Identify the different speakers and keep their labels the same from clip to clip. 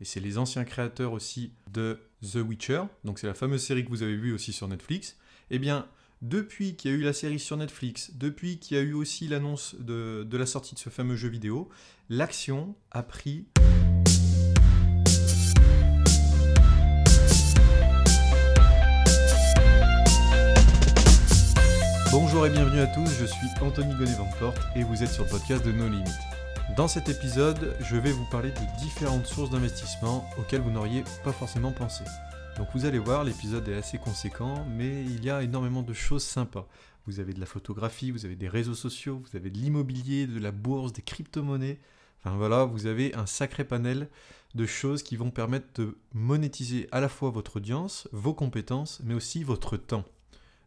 Speaker 1: et c'est les anciens créateurs aussi de The Witcher, donc c'est la fameuse série que vous avez vue aussi sur Netflix, eh bien, depuis qu'il y a eu la série sur Netflix, depuis qu'il y a eu aussi l'annonce de, la sortie de ce fameux jeu vidéo, l'action a pris Bonjour et bienvenue à tous, je suis Anthony Gonnet-Vanteport et vous êtes sur le podcast de No Limit. Dans cet épisode, je vais vous parler de différentes sources d'investissement auxquelles vous n'auriez pas forcément pensé. Donc vous allez voir, l'épisode est assez conséquent, mais il y a énormément de choses sympas. Vous avez de la photographie, vous avez des réseaux sociaux, vous avez de l'immobilier, de la bourse, des crypto-monnaies. Enfin voilà, vous avez un sacré panel de choses qui vont permettre de monétiser à la fois votre audience, vos compétences, mais aussi votre temps.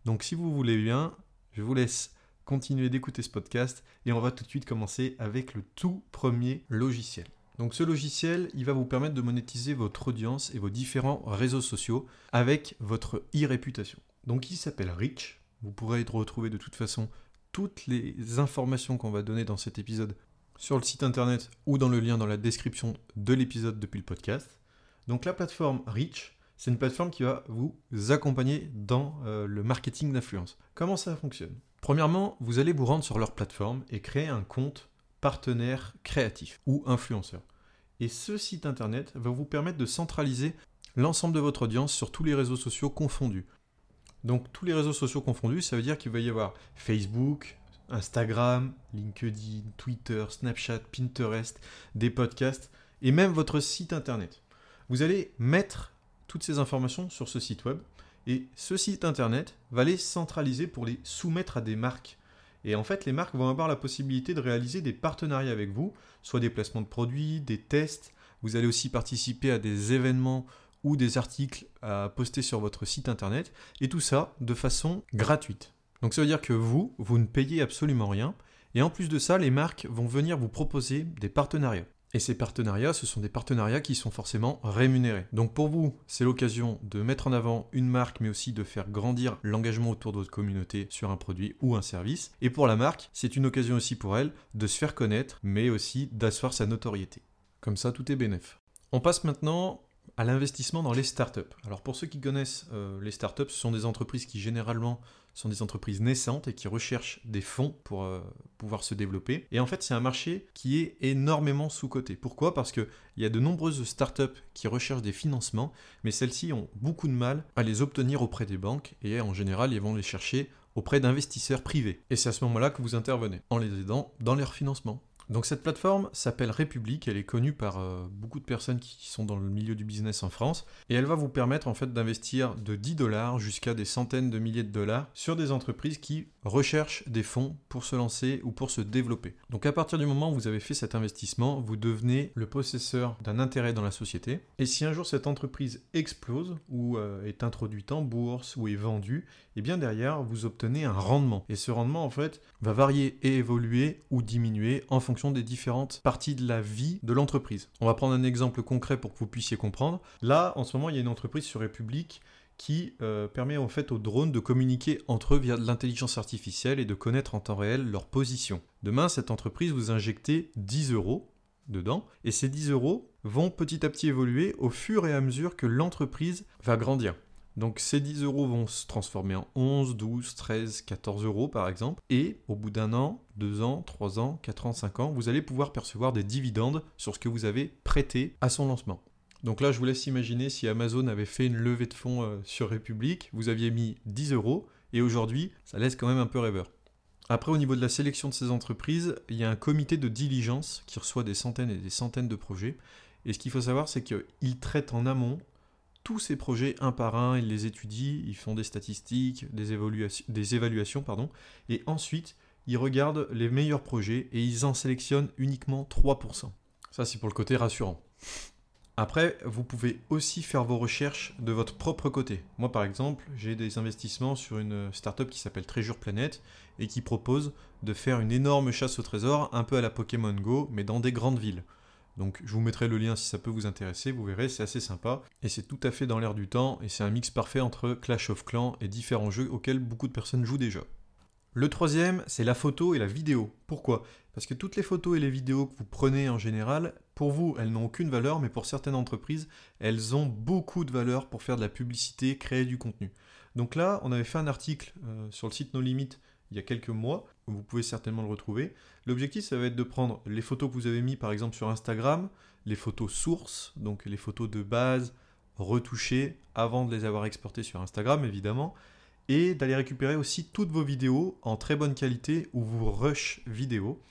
Speaker 1: Donc si vous voulez bien, je vous laisse continuer d'écouter ce podcast et on va tout de suite commencer avec le tout premier logiciel. Donc ce logiciel, il va vous permettre de monétiser votre audience et vos différents réseaux sociaux avec votre e-réputation. Donc il s'appelle Rich. Vous pourrez retrouver de toute façon toutes les informations qu'on va donner dans cet épisode sur le site internet ou dans le lien dans la description de l'épisode depuis le podcast. Donc la plateforme Rich, c'est une plateforme qui va vous accompagner dans euh, le marketing d'influence. Comment ça fonctionne? Premièrement, vous allez vous rendre sur leur plateforme et créer un compte partenaire créatif ou influenceur. Et ce site internet va vous permettre de centraliser l'ensemble de votre audience sur tous les réseaux sociaux confondus. Donc tous les réseaux sociaux confondus, ça veut dire qu'il va y avoir Facebook, Instagram, LinkedIn, Twitter, Snapchat, Pinterest, des podcasts et même votre site internet. Vous allez mettre toutes ces informations sur ce site web. Et ce site internet va les centraliser pour les soumettre à des marques. Et en fait, les marques vont avoir la possibilité de réaliser des partenariats avec vous, soit des placements de produits, des tests. Vous allez aussi participer à des événements ou des articles à poster sur votre site internet. Et tout ça de façon gratuite. Donc ça veut dire que vous, vous ne payez absolument rien. Et en plus de ça, les marques vont venir vous proposer des partenariats. Et ces partenariats, ce sont des partenariats qui sont forcément rémunérés. Donc pour vous, c'est l'occasion de mettre en avant une marque, mais aussi de faire grandir l'engagement autour de votre communauté sur un produit ou un service. Et pour la marque, c'est une occasion aussi pour elle de se faire connaître, mais aussi d'asseoir sa notoriété. Comme ça, tout est bénéf. On passe maintenant à l'investissement dans les startups. Alors pour ceux qui connaissent euh, les startups, ce sont des entreprises qui généralement sont des entreprises naissantes et qui recherchent des fonds pour euh, pouvoir se développer. Et en fait, c'est un marché qui est énormément sous-coté. Pourquoi? Parce qu'il y a de nombreuses startups qui recherchent des financements, mais celles-ci ont beaucoup de mal à les obtenir auprès des banques et en général, ils vont les chercher auprès d'investisseurs privés. Et c'est à ce moment-là que vous intervenez, en les aidant dans leur financement. Donc cette plateforme s'appelle République, elle est connue par euh, beaucoup de personnes qui sont dans le milieu du business en France, et elle va vous permettre en fait d'investir de 10 dollars jusqu'à des centaines de milliers de dollars sur des entreprises qui recherchent des fonds pour se lancer ou pour se développer. Donc à partir du moment où vous avez fait cet investissement, vous devenez le possesseur d'un intérêt dans la société, et si un jour cette entreprise explose ou euh, est introduite en bourse ou est vendue, et eh bien derrière vous obtenez un rendement. Et ce rendement en fait va varier et évoluer ou diminuer en fonction des différentes parties de la vie de l'entreprise. On va prendre un exemple concret pour que vous puissiez comprendre. Là, en ce moment, il y a une entreprise sur République qui euh, permet en fait aux drones de communiquer entre eux via de l'intelligence artificielle et de connaître en temps réel leur position. Demain, cette entreprise vous injectez 10 euros dedans, et ces 10 euros vont petit à petit évoluer au fur et à mesure que l'entreprise va grandir. Donc ces 10 euros vont se transformer en 11, 12, 13, 14 euros par exemple. Et au bout d'un an, deux ans, trois ans, quatre ans, cinq ans, vous allez pouvoir percevoir des dividendes sur ce que vous avez prêté à son lancement. Donc là, je vous laisse imaginer si Amazon avait fait une levée de fonds euh, sur République, vous aviez mis 10 euros, et aujourd'hui, ça laisse quand même un peu rêveur. Après, au niveau de la sélection de ces entreprises, il y a un comité de diligence qui reçoit des centaines et des centaines de projets. Et ce qu'il faut savoir, c'est qu'ils traitent en amont tous ces projets un par un, ils les étudient, ils font des statistiques, des, évaluations, des évaluations, pardon, et ensuite ils regardent les meilleurs projets et ils en sélectionnent uniquement 3%. Ça c'est pour le côté rassurant. Après, vous pouvez aussi faire vos recherches de votre propre côté. Moi par exemple, j'ai des investissements sur une startup qui s'appelle Treasure Planet et qui propose de faire une énorme chasse au trésor, un peu à la Pokémon Go, mais dans des grandes villes. Donc je vous mettrai le lien si ça peut vous intéresser, vous verrez, c'est assez sympa. Et c'est tout à fait dans l'air du temps, et c'est un mix parfait entre Clash of Clans et différents jeux auxquels beaucoup de personnes jouent déjà. Le troisième, c'est la photo et la vidéo. Pourquoi? Parce que toutes les photos et les vidéos que vous prenez en général, pour vous, elles n'ont aucune valeur, mais pour certaines entreprises, elles ont beaucoup de valeur pour faire de la publicité, créer du contenu. Donc là, on avait fait un article euh, sur le site No Limit il y a quelques mois, vous pouvez certainement le retrouver. L'objectif, ça va être de prendre les photos que vous avez mis par exemple sur Instagram, les photos sources, donc les photos de base retouchées avant de les avoir exportées sur Instagram évidemment, et d'aller récupérer aussi toutes vos vidéos en très bonne qualité ou vos rush vidéo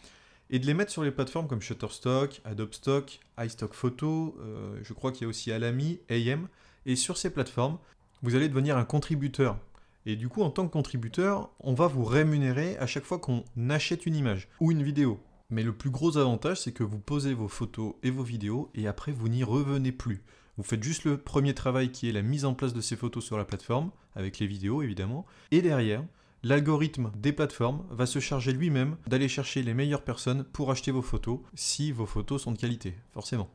Speaker 1: et de les mettre sur les plateformes comme Shutterstock, Adobe Stock, iStock Photo, euh, je crois qu'il y a aussi Alamy, AM, et sur ces plateformes, vous allez devenir un contributeur. Et du coup, en tant que contributeur, on va vous rémunérer à chaque fois qu'on achète une image ou une vidéo. Mais le plus gros avantage, c'est que vous posez vos photos et vos vidéos et après vous n'y revenez plus. Vous faites juste le premier travail qui est la mise en place de ces photos sur la plateforme, avec les vidéos évidemment, et derrière, l'algorithme des plateformes va se charger lui-même d'aller chercher les meilleures personnes pour acheter vos photos, si vos photos sont de qualité, forcément.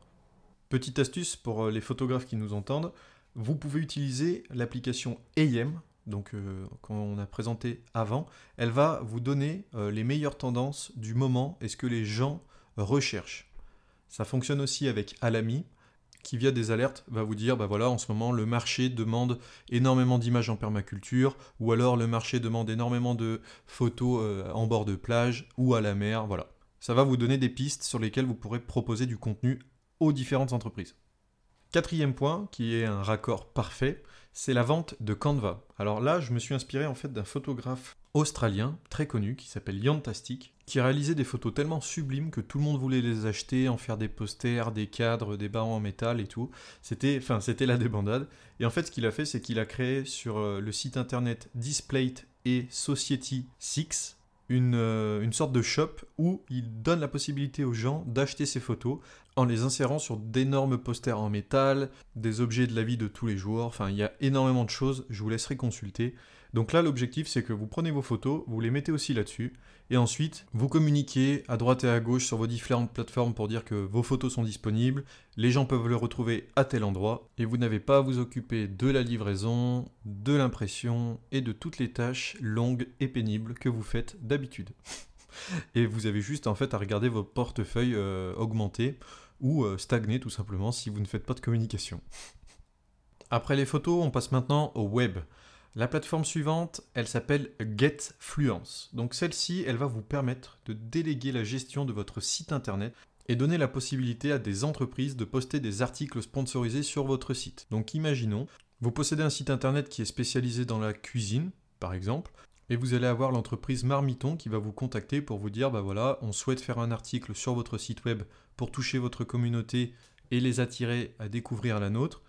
Speaker 1: Petite astuce pour euh, les photographes qui nous entendent, vous pouvez utiliser l'application AM, donc euh, qu'on a présenté avant, elle va vous donner euh, les meilleures tendances du moment et ce que les gens recherchent. Ça fonctionne aussi avec Alamy, qui via des alertes va vous dire, bah voilà, en ce moment le marché demande énormément d'images en permaculture, ou alors le marché demande énormément de photos euh, en bord de plage ou à la mer, voilà. Ça va vous donner des pistes sur lesquelles vous pourrez proposer du contenu aux différentes entreprises. Quatrième point, qui est un raccord parfait, c'est la vente de Canva. Alors là, je me suis inspiré en fait d'un photographe australien très connu qui s'appelle Yantastic, qui réalisait des photos tellement sublimes que tout le monde voulait les acheter, en faire des posters, des cadres, des barreaux en métal et tout. C'était, enfin, c'était la débandade. Et en fait, ce qu'il a fait, c'est qu'il a créé sur euh, le site internet Displate et Society 6 une, euh, une, sorte de shop où il donne la possibilité aux gens d'acheter ces photos en les insérant sur d'énormes posters en métal, des objets de la vie de tous les jours. Enfin, il y a énormément de choses. Je vous laisserai consulter. Donc là, l'objectif, c'est que vous prenez vos photos, vous les mettez aussi là-dessus, et ensuite, vous communiquez à droite et à gauche sur vos différentes plateformes pour dire que vos photos sont disponibles, les gens peuvent le retrouver à tel endroit, et vous n'avez pas à vous occuper de la livraison, de l'impression, et de toutes les tâches longues et pénibles que vous faites d'habitude. et vous avez juste en fait à regarder vos portefeuilles euh, augmenter ou euh, stagner tout simplement si vous ne faites pas de communication. Après les photos, on passe maintenant au web. La plateforme suivante, elle s'appelle GetFluence. Donc celle-ci, elle va vous permettre de déléguer la gestion de votre site internet et donner la possibilité à des entreprises de poster des articles sponsorisés sur votre site. Donc imaginons, vous possédez un site internet qui est spécialisé dans la cuisine, par exemple, et vous allez avoir l'entreprise Marmiton qui va vous contacter pour vous dire, bah voilà, on souhaite faire un article sur votre site web pour toucher votre communauté et les attirer à découvrir la nôtre.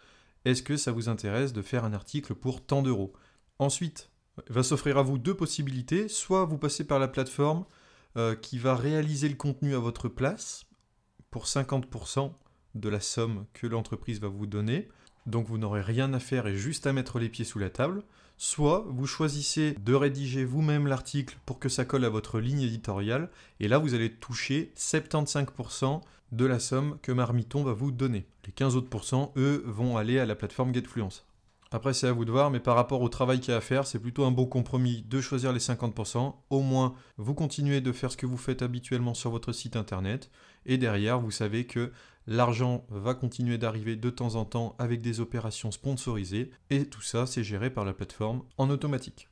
Speaker 1: Est-ce que ça vous intéresse de faire un article pour tant d'euros? Ensuite, va s'offrir à vous deux possibilités. Soit vous passez par la plateforme euh, qui va réaliser le contenu à votre place pour 50% de la somme que l'entreprise va vous donner. Donc vous n'aurez rien à faire et juste à mettre les pieds sous la table. Soit vous choisissez de rédiger vous-même l'article pour que ça colle à votre ligne éditoriale. Et là, vous allez toucher 75% de la somme que Marmiton va vous donner. Les 15 autres eux, vont aller à la plateforme GetFluence. Après, c'est à vous de voir, mais par rapport au travail qu'il y a à faire, c'est plutôt un beau compromis de choisir les 50%. Au moins, vous continuez de faire ce que vous faites habituellement sur votre site internet. Et derrière, vous savez que l'argent va continuer d'arriver de temps en temps avec des opérations sponsorisées. Et tout ça, c'est géré par la plateforme en automatique.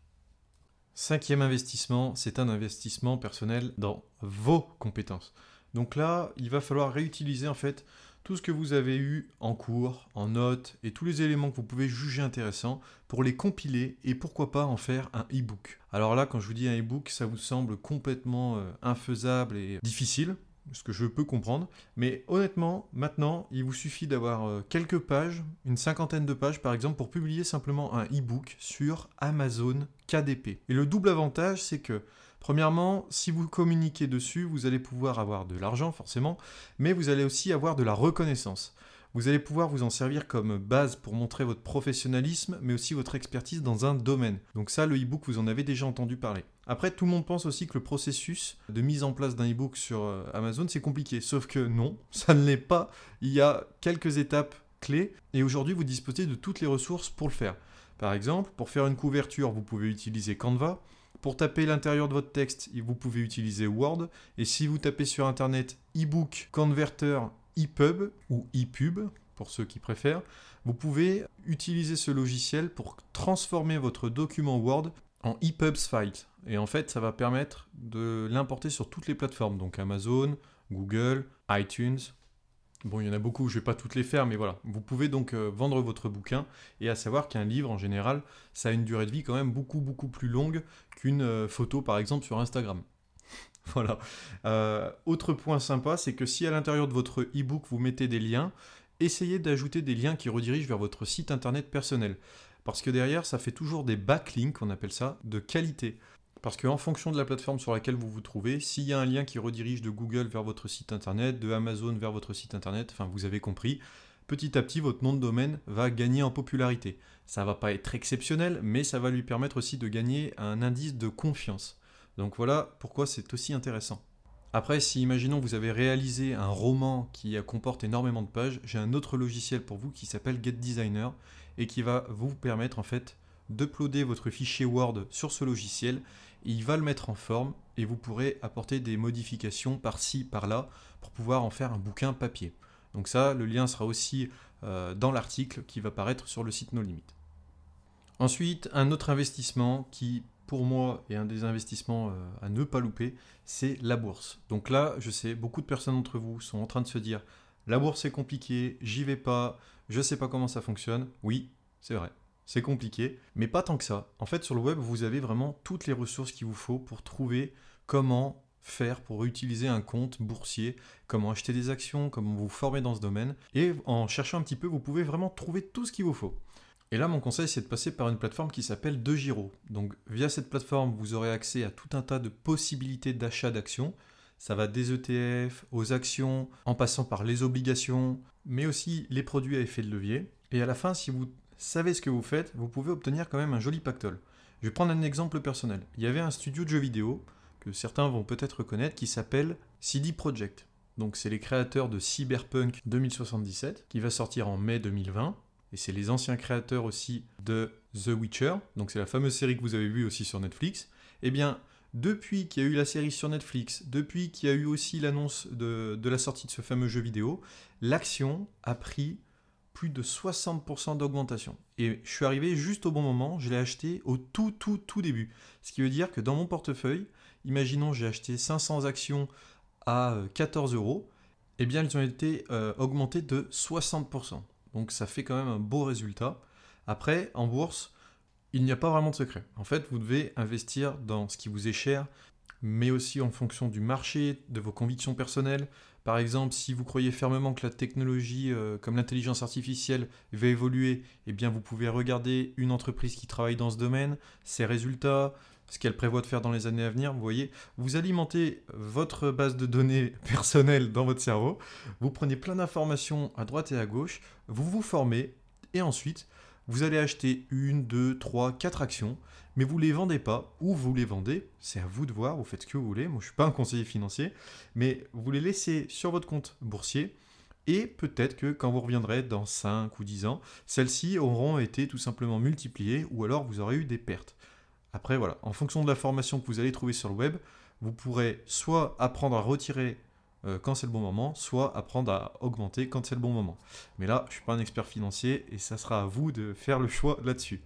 Speaker 1: Cinquième investissement, c'est un investissement personnel dans vos compétences. Donc là, il va falloir réutiliser en fait tout ce que vous avez eu en cours, en notes et tous les éléments que vous pouvez juger intéressants pour les compiler et pourquoi pas en faire un e-book. Alors là, quand je vous dis un e-book, ça vous semble complètement euh, infaisable et difficile, ce que je peux comprendre. Mais honnêtement, maintenant, il vous suffit d'avoir euh, quelques pages, une cinquantaine de pages par exemple, pour publier simplement un e-book sur Amazon KDP. Et le double avantage, c'est que Premièrement, si vous communiquez dessus, vous allez pouvoir avoir de l'argent forcément, mais vous allez aussi avoir de la reconnaissance. Vous allez pouvoir vous en servir comme base pour montrer votre professionnalisme, mais aussi votre expertise dans un domaine. Donc ça, le e-book, vous en avez déjà entendu parler. Après, tout le monde pense aussi que le processus de mise en place d'un e-book sur euh, Amazon, c'est compliqué. Sauf que non, ça ne l'est pas. Il y a quelques étapes clés, et aujourd'hui, vous disposez de toutes les ressources pour le faire. Par exemple, pour faire une couverture, vous pouvez utiliser Canva. Pour taper l'intérieur de votre texte, vous pouvez utiliser Word. Et si vous tapez sur Internet ebook converter EPUB ou EPUB, pour ceux qui préfèrent, vous pouvez utiliser ce logiciel pour transformer votre document Word en EPUB file. Et en fait, ça va permettre de l'importer sur toutes les plateformes, donc Amazon, Google, iTunes. Bon, il y en a beaucoup, je ne vais pas toutes les faire, mais voilà. Vous pouvez donc euh, vendre votre bouquin, et à savoir qu'un livre, en général, ça a une durée de vie quand même beaucoup, beaucoup plus longue qu'une euh, photo, par exemple, sur Instagram. voilà. Euh, autre point sympa, c'est que si à l'intérieur de votre e-book, vous mettez des liens, essayez d'ajouter des liens qui redirigent vers votre site internet personnel. Parce que derrière, ça fait toujours des backlinks, on appelle ça, de qualité. Parce qu'en fonction de la plateforme sur laquelle vous vous trouvez, s'il y a un lien qui redirige de Google vers votre site internet, de Amazon vers votre site internet, enfin vous avez compris, petit à petit votre nom de domaine va gagner en popularité. Ça va pas être exceptionnel, mais ça va lui permettre aussi de gagner un indice de confiance. Donc voilà pourquoi c'est aussi intéressant. Après, si imaginons vous avez réalisé un roman qui comporte énormément de pages, j'ai un autre logiciel pour vous qui s'appelle Get Designer et qui va vous permettre en fait d'uploader votre fichier Word sur ce logiciel. Il va le mettre en forme et vous pourrez apporter des modifications par-ci, par-là pour pouvoir en faire un bouquin papier. Donc ça, le lien sera aussi euh, dans l'article qui va paraître sur le site No Limit. Ensuite, un autre investissement qui, pour moi, est un des investissements euh, à ne pas louper, c'est la bourse. Donc là, je sais, beaucoup de personnes d'entre vous sont en train de se dire, la bourse est compliquée, j'y vais pas, je sais pas comment ça fonctionne. Oui, c'est vrai. C'est compliqué, mais pas tant que ça. En fait, sur le web, vous avez vraiment toutes les ressources qu'il vous faut pour trouver comment faire pour utiliser un compte boursier, comment acheter des actions, comment vous former dans ce domaine. Et en cherchant un petit peu, vous pouvez vraiment trouver tout ce qu'il vous faut. Et là, mon conseil, c'est de passer par une plateforme qui s'appelle DeGiro. Donc, via cette plateforme, vous aurez accès à tout un tas de possibilités d'achat d'actions. Ça va des ETF aux actions, en passant par les obligations, mais aussi les produits à effet de levier. Et à la fin, si vous savez ce que vous faites, vous pouvez obtenir quand même un joli pactole. Je vais prendre un exemple personnel. Il y avait un studio de jeux vidéo que certains vont peut-être connaître qui s'appelle CD Projekt. Donc c'est les créateurs de Cyberpunk 2077 qui va sortir en mai 2020 et c'est les anciens créateurs aussi de The Witcher. Donc c'est la fameuse série que vous avez vue aussi sur Netflix. Eh bien, depuis qu'il y a eu la série sur Netflix, depuis qu'il y a eu aussi l'annonce de la sortie de ce fameux jeu vidéo, l'action a pris plus de 60% d'augmentation. Et je suis arrivé juste au bon moment, je l'ai acheté au tout, tout, tout début. Ce qui veut dire que dans mon portefeuille, imaginons j'ai acheté 500 actions à 14 euh, euros, eh bien elles ont été euh, augmentées de 60%. Donc ça fait quand même un beau résultat. Après, en bourse, il n'y a pas vraiment de secret. En fait, vous devez investir dans ce qui vous est cher, mais aussi en fonction du marché, de vos convictions personnelles, par exemple, si vous croyez fermement que la technologie euh, comme l'intelligence artificielle va évoluer, eh bien vous pouvez regarder une entreprise qui travaille dans ce domaine, ses résultats, ce qu'elle prévoit de faire dans les années à venir. Vous voyez, vous alimentez votre base de données personnelle dans votre cerveau, vous prenez plein d'informations à droite et à gauche, vous vous formez et ensuite vous allez acheter une, deux, trois, quatre actions, mais vous les vendez pas, ou vous les vendez, c'est à vous de voir, vous faites ce que vous voulez, moi je ne suis pas un conseiller financier, mais vous les laissez sur votre compte boursier, et peut-être que quand vous reviendrez dans 5 ou 10 ans, celles-ci auront été tout simplement multipliées, ou alors vous aurez eu des pertes. Après voilà, en fonction de la formation que vous allez trouver sur le web, vous pourrez soit apprendre à retirer euh, quand c'est le bon moment, soit apprendre à augmenter quand c'est le bon moment. Mais là, je ne suis pas un expert financier et ça sera à vous de faire le choix là-dessus.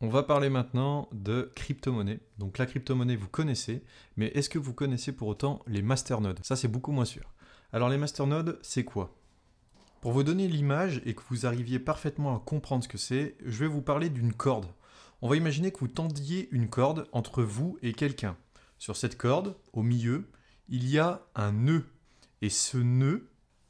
Speaker 1: On va parler maintenant de crypto-monnaie. Donc la crypto-monnaie, vous connaissez, mais est-ce que vous connaissez pour autant les masternodes? Ça, c'est beaucoup moins sûr. Alors les masternodes, c'est quoi? Pour vous donner l'image et que vous arriviez parfaitement à comprendre ce que c'est, je vais vous parler d'une corde. On va imaginer que vous tendiez une corde entre vous et quelqu'un. Sur cette corde, au milieu, il y a un nœud et ce nœud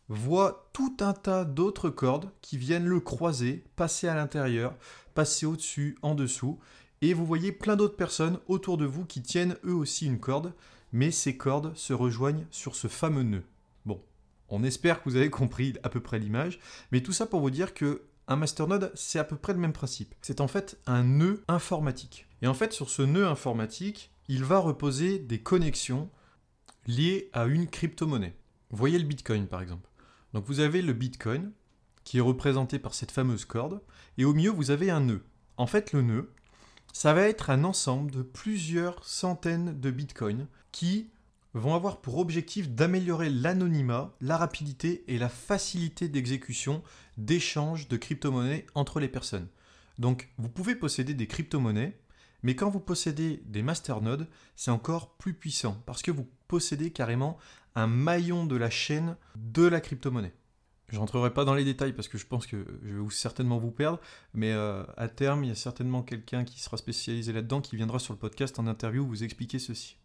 Speaker 1: voit tout un tas d'autres cordes qui viennent le croiser, passer à l'intérieur, passer au-dessus, en dessous, et vous voyez plein d'autres personnes autour de vous qui tiennent eux aussi une corde, mais ces cordes se rejoignent sur ce fameux nœud. Bon, on espère que vous avez compris à peu près l'image, mais tout ça pour vous dire que un masternode, c'est à peu près le même principe. C'est en fait un nœud informatique. Et en fait, sur ce nœud informatique, il va reposer des connexions liées à une crypto-monnaie. Voyez le Bitcoin par exemple. Donc vous avez le Bitcoin qui est représenté par cette fameuse corde et au milieu vous avez un nœud. En fait le nœud, Ça va être un ensemble de plusieurs centaines de bitcoins qui vont avoir pour objectif d'améliorer l'anonymat, la rapidité et la facilité d'exécution d'échanges de crypto-monnaies entre les personnes. Donc vous pouvez posséder des crypto-monnaies, mais quand vous possédez des masternodes, c'est encore plus puissant parce que vous possédez carrément un maillon de la chaîne de la crypto-monnaie. Je rentrerai pas dans les détails parce que je pense que je vais certainement vous perdre, mais euh, à terme, il y a certainement quelqu'un qui sera spécialisé là-dedans qui viendra sur le podcast en interview vous expliquer ceci.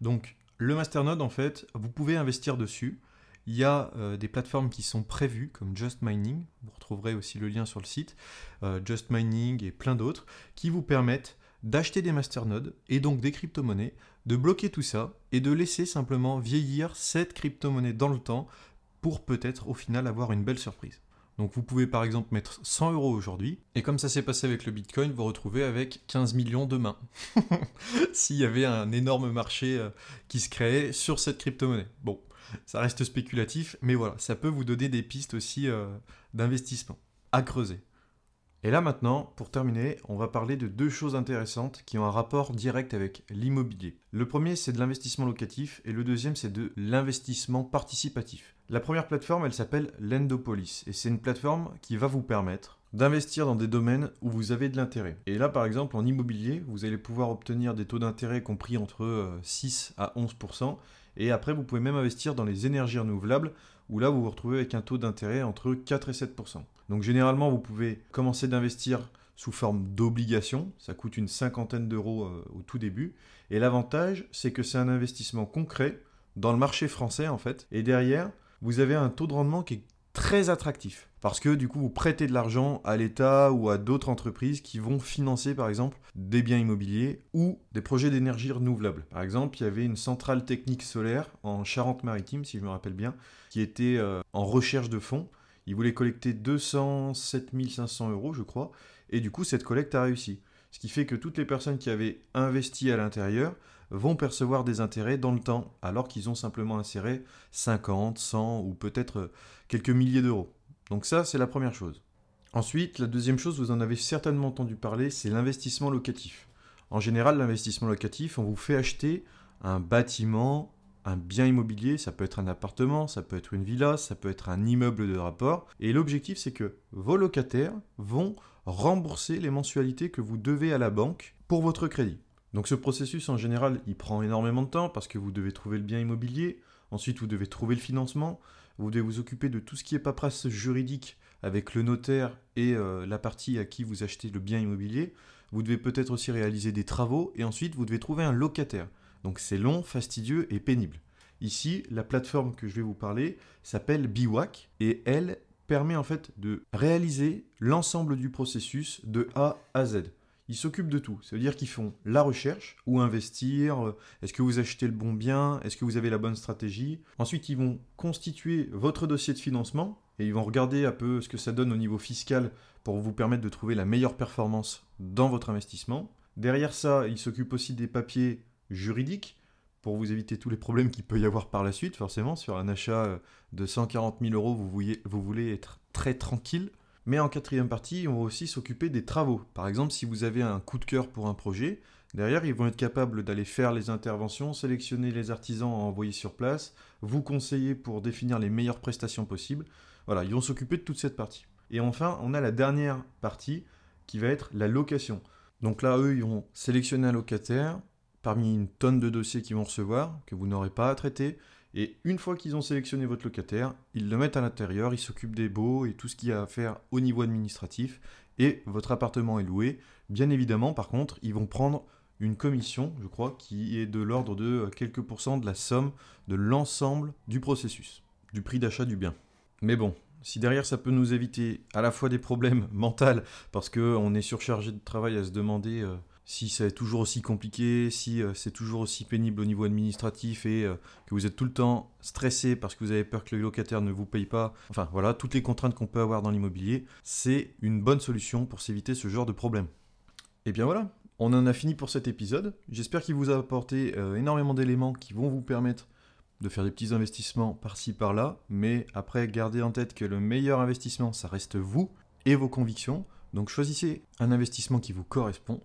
Speaker 1: Donc, le masternode, en fait, vous pouvez investir dessus. Il y a euh, des plateformes qui sont prévues, comme Just Mining, vous retrouverez aussi le lien sur le site, euh, Just Mining et plein d'autres, qui vous permettent d'acheter des masternodes et donc des crypto-monnaies, de bloquer tout ça et de laisser simplement vieillir cette crypto-monnaie dans le temps pour peut-être au final avoir une belle surprise. Donc vous pouvez par exemple mettre 100 euros aujourd'hui, et comme ça s'est passé avec le Bitcoin, vous retrouvez avec 15 millions demain. S'il y avait un énorme marché euh, qui se créait sur cette crypto-monnaie. Bon, ça reste spéculatif, mais voilà, ça peut vous donner des pistes aussi euh, d'investissement à creuser. Et là maintenant, pour terminer, on va parler de deux choses intéressantes qui ont un rapport direct avec l'immobilier. Le premier, c'est de l'investissement locatif et le deuxième, c'est de l'investissement participatif. La première plateforme, elle s'appelle Lendopolis et c'est une plateforme qui va vous permettre d'investir dans des domaines où vous avez de l'intérêt. Et là, par exemple, en immobilier, vous allez pouvoir obtenir des taux d'intérêt compris entre 6 euh, à 11%. Et après, vous pouvez même investir dans les énergies renouvelables, où là, vous vous retrouvez avec un taux d'intérêt entre 4 et 7%. Donc généralement, vous pouvez commencer d'investir sous forme d'obligation. Ça coûte une cinquantaine d'euros euh, au tout début. Et l'avantage, c'est que c'est un investissement concret dans le marché français, en fait. Et derrière, vous avez un taux de rendement qui est très attractif. Parce que du coup, vous prêtez de l'argent à l'État ou à d'autres entreprises qui vont financer par exemple des biens immobiliers ou des projets d'énergie renouvelable. Par exemple, il y avait une centrale technique solaire en Charente-Maritime, si je me rappelle bien, qui était euh, en recherche de fonds. Ils voulaient collecter 207 500 euros, je crois, et du coup, cette collecte a réussi. Ce qui fait que toutes les personnes qui avaient investi à l'intérieur vont percevoir des intérêts dans le temps, alors qu'ils ont simplement inséré 50, 100 ou peut-être quelques milliers d'euros. Donc ça, c'est la première chose. Ensuite, la deuxième chose, vous en avez certainement entendu parler, c'est l'investissement locatif. En général, l'investissement locatif, on vous fait acheter un bâtiment, un bien immobilier, ça peut être un appartement, ça peut être une villa, ça peut être un immeuble de rapport. Et l'objectif, c'est que vos locataires vont rembourser les mensualités que vous devez à la banque pour votre crédit. Donc ce processus en général, il prend énormément de temps parce que vous devez trouver le bien immobilier, ensuite vous devez trouver le financement, vous devez vous occuper de tout ce qui est paperasse juridique avec le notaire et euh, la partie à qui vous achetez le bien immobilier. Vous devez peut-être aussi réaliser des travaux et ensuite vous devez trouver un locataire. Donc c'est long, fastidieux et pénible. Ici, la plateforme que je vais vous parler s'appelle Biwak et elle permet en fait de réaliser l'ensemble du processus de A à Z ils s'occupent de tout. Ça veut dire qu'ils font la recherche, où investir, euh, est-ce que vous achetez le bon bien, est-ce que vous avez la bonne stratégie. Ensuite, ils vont constituer votre dossier de financement et ils vont regarder un peu ce que ça donne au niveau fiscal pour vous permettre de trouver la meilleure performance dans votre investissement. Derrière ça, ils s'occupent aussi des papiers juridiques pour vous éviter tous les problèmes qu'il peut y avoir par la suite, forcément. Sur un achat euh, de 140 000 euros, vous, vous voulez être très tranquille. Mais en quatrième partie, on va aussi s'occuper des travaux. Par exemple, si vous avez un coup de cœur pour un projet, derrière, ils vont être capables d'aller faire les interventions, sélectionner les artisans à envoyer sur place, vous conseiller pour définir les meilleures prestations possibles. Voilà, ils vont s'occuper de toute cette partie. Et enfin, on a la dernière partie qui va être la location. Donc là, eux, ils vont sélectionner un locataire parmi une tonne de dossiers qu'ils vont recevoir, que vous n'aurez pas à traiter. Et une fois qu'ils ont sélectionné votre locataire, ils le mettent à l'intérieur, ils s'occupent des baux et tout ce qu'il y a à faire au niveau administratif, et votre appartement est loué. Bien évidemment, par contre, ils vont prendre une commission, je crois, qui est de l'ordre de quelques pourcents de la somme de l'ensemble du processus, du prix d'achat du bien. Mais bon, si derrière ça peut nous éviter à la fois des problèmes mentaux, parce qu'on est surchargé de travail à se demander euh, si c'est toujours aussi compliqué, si euh, c'est toujours aussi pénible au niveau administratif et euh, que vous êtes tout le temps stressé parce que vous avez peur que le locataire ne vous paye pas, enfin voilà, toutes les contraintes qu'on peut avoir dans l'immobilier, c'est une bonne solution pour s'éviter ce genre de problème. Et bien voilà, on en a fini pour cet épisode. J'espère qu'il vous a apporté euh, énormément d'éléments qui vont vous permettre de faire des petits investissements par-ci par-là, mais après gardez en tête que le meilleur investissement, ça reste vous et vos convictions. Donc choisissez un investissement qui vous correspond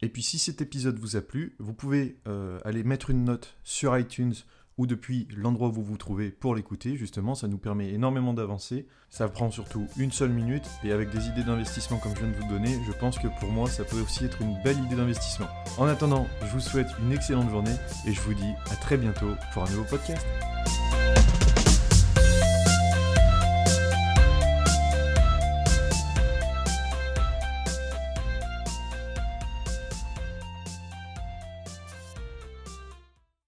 Speaker 1: Et puis si cet épisode vous a plu, vous pouvez euh, aller mettre une note sur iTunes ou depuis l'endroit où vous vous trouvez pour l'écouter. Justement, ça nous permet énormément d'avancer. Ça prend surtout une seule minute et avec des idées d'investissement comme je viens de vous donner, je pense que pour moi, ça peut aussi être une belle idée d'investissement. En attendant, je vous souhaite une excellente journée et je vous dis à très bientôt pour un nouveau podcast.